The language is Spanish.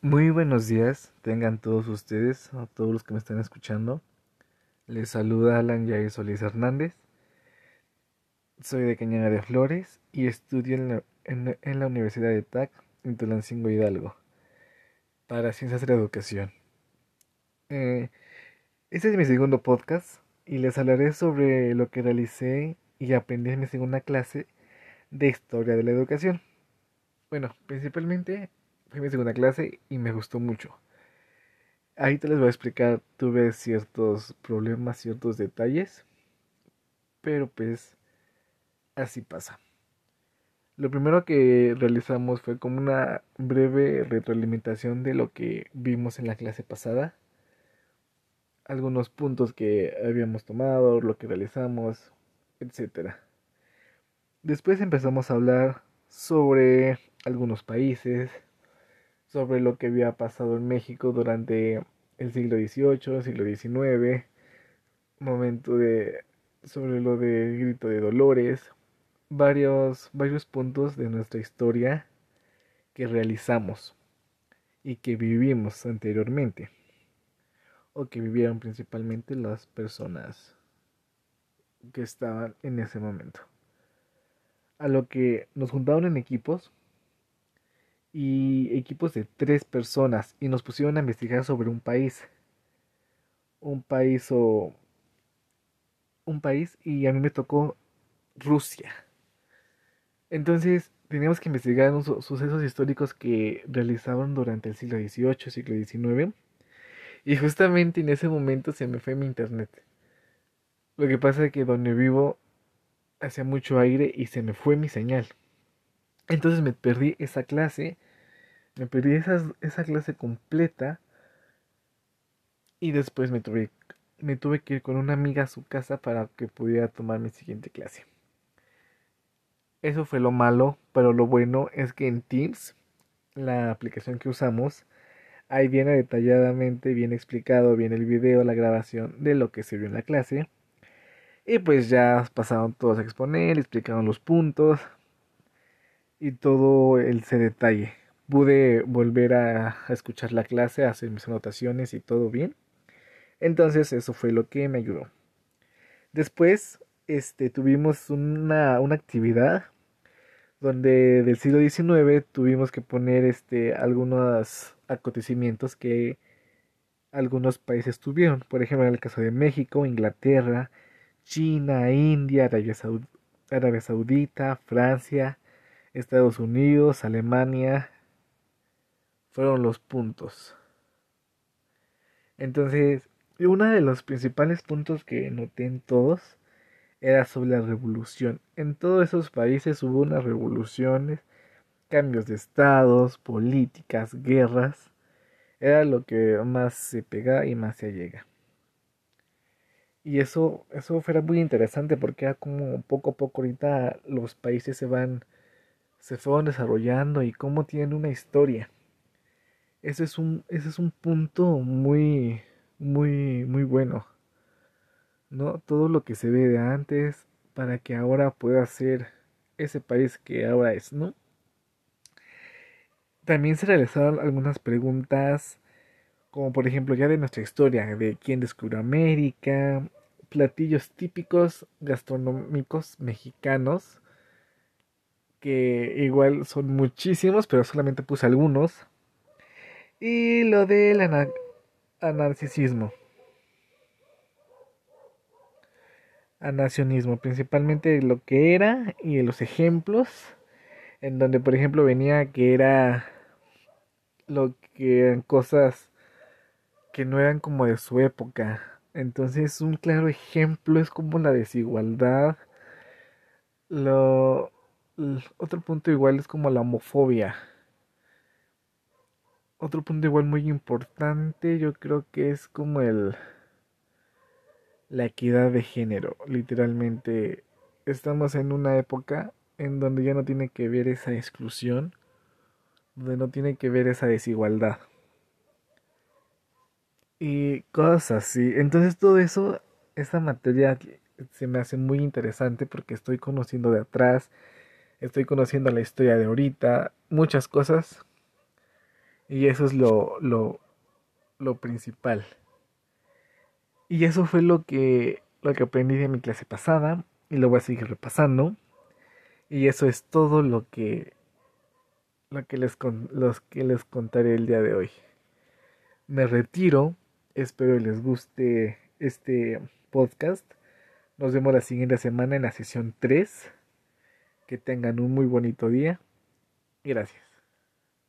Muy buenos días, tengan todos ustedes, a todos los que me están escuchando. Les saluda Alan Yair Solís Hernández. Soy de Cañada de Flores y estudio en la, Universidad de TAC en Tulancingo Hidalgo para Ciencias de la Educación. Eh, este es mi segundo podcast y les hablaré sobre lo que realicé y aprendí en mi segunda clase de Historia de la Educación. Bueno, principalmente fue mi segunda clase y me gustó mucho. Ahí te les voy a explicar, tuve ciertos problemas, ciertos detalles, pero pues así pasa. Lo primero que realizamos fue como una breve retroalimentación de lo que vimos en la clase pasada, algunos puntos que habíamos tomado, lo que realizamos, etc. Después empezamos a hablar sobre algunos países, sobre lo que había pasado en México durante el siglo XVIII, siglo XIX, momento de sobre lo del grito de Dolores, varios, varios puntos de nuestra historia que realizamos y que vivimos anteriormente o que vivieron principalmente las personas que estaban en ese momento. A lo que nos juntaron en equipos y equipos de tres personas y nos pusieron a investigar sobre un país. Un país o... Un país y a mí me tocó Rusia. Entonces teníamos que investigar unos sucesos históricos que realizaban durante el siglo XVIII, siglo XIX. Y justamente en ese momento se me fue mi internet. Lo que pasa es que donde vivo hacía mucho aire y se me fue mi señal. Entonces me perdí esa clase, me perdí esa, clase completa y después me tuve, me tuve que ir con una amiga a su casa para que pudiera tomar mi siguiente clase. Eso fue lo malo, pero lo bueno es que en Teams, la aplicación que usamos, ahí viene detalladamente, bien explicado, bien el video, la grabación de lo que se vio en la clase. Y pues ya pasaron todos a exponer, explicaron los puntos, y todo ese detalle. Pude volver a, escuchar la clase, hacer mis anotaciones y todo bien. Entonces eso fue lo que me ayudó. Después este, tuvimos una, una actividad donde del siglo XIX tuvimos que poner este, algunos acontecimientos que algunos países tuvieron. Por ejemplo, en el caso de México, Inglaterra, China, India, Arabia Saudita, Francia, Estados Unidos, Alemania, fueron los puntos. Entonces, uno de los principales puntos que noté en todos era sobre la revolución. En todos esos países hubo unas revoluciones, cambios de estados, políticas, guerras. Era lo que más se pega y más se llega. Y eso, eso muy interesante porque como poco a poco ahorita los países se van se fueron desarrollando y cómo tienen una historia. Ese es un, es un punto muy, muy, muy bueno. ¿No? Todo lo que se ve de antes para que ahora pueda ser ese país que ahora es, ¿no? También se realizaron algunas preguntas, como por ejemplo ya de nuestra historia, de quién descubrió América, platillos típicos gastronómicos mexicanos, que igual son muchísimos, pero solamente puse algunos. Y lo del anarcisismo. Anacionismo, principalmente lo que era y los ejemplos, en donde por ejemplo venía que era lo que eran cosas que no eran como de su época. Entonces un claro ejemplo es como la desigualdad, lo otro punto igual es como la homofobia. Otro punto igual muy importante yo creo que es como el la equidad de género. Literalmente estamos en una época en donde ya no tiene que ver esa exclusión, donde no tiene que ver esa desigualdad. Y cosas así. Entonces todo eso, esta materia se me hace muy interesante porque estoy conociendo de atrás, estoy conociendo la historia de ahorita, muchas cosas. Y eso es lo, lo, lo principal. Y eso fue lo que, lo que aprendí de mi clase pasada y lo voy a seguir repasando. Y eso es todo lo que, lo que, les, los que les contaré el día de hoy. Me retiro, espero les guste este podcast. Nos vemos la siguiente semana en la sesión 3. Que tengan un muy bonito día. Gracias.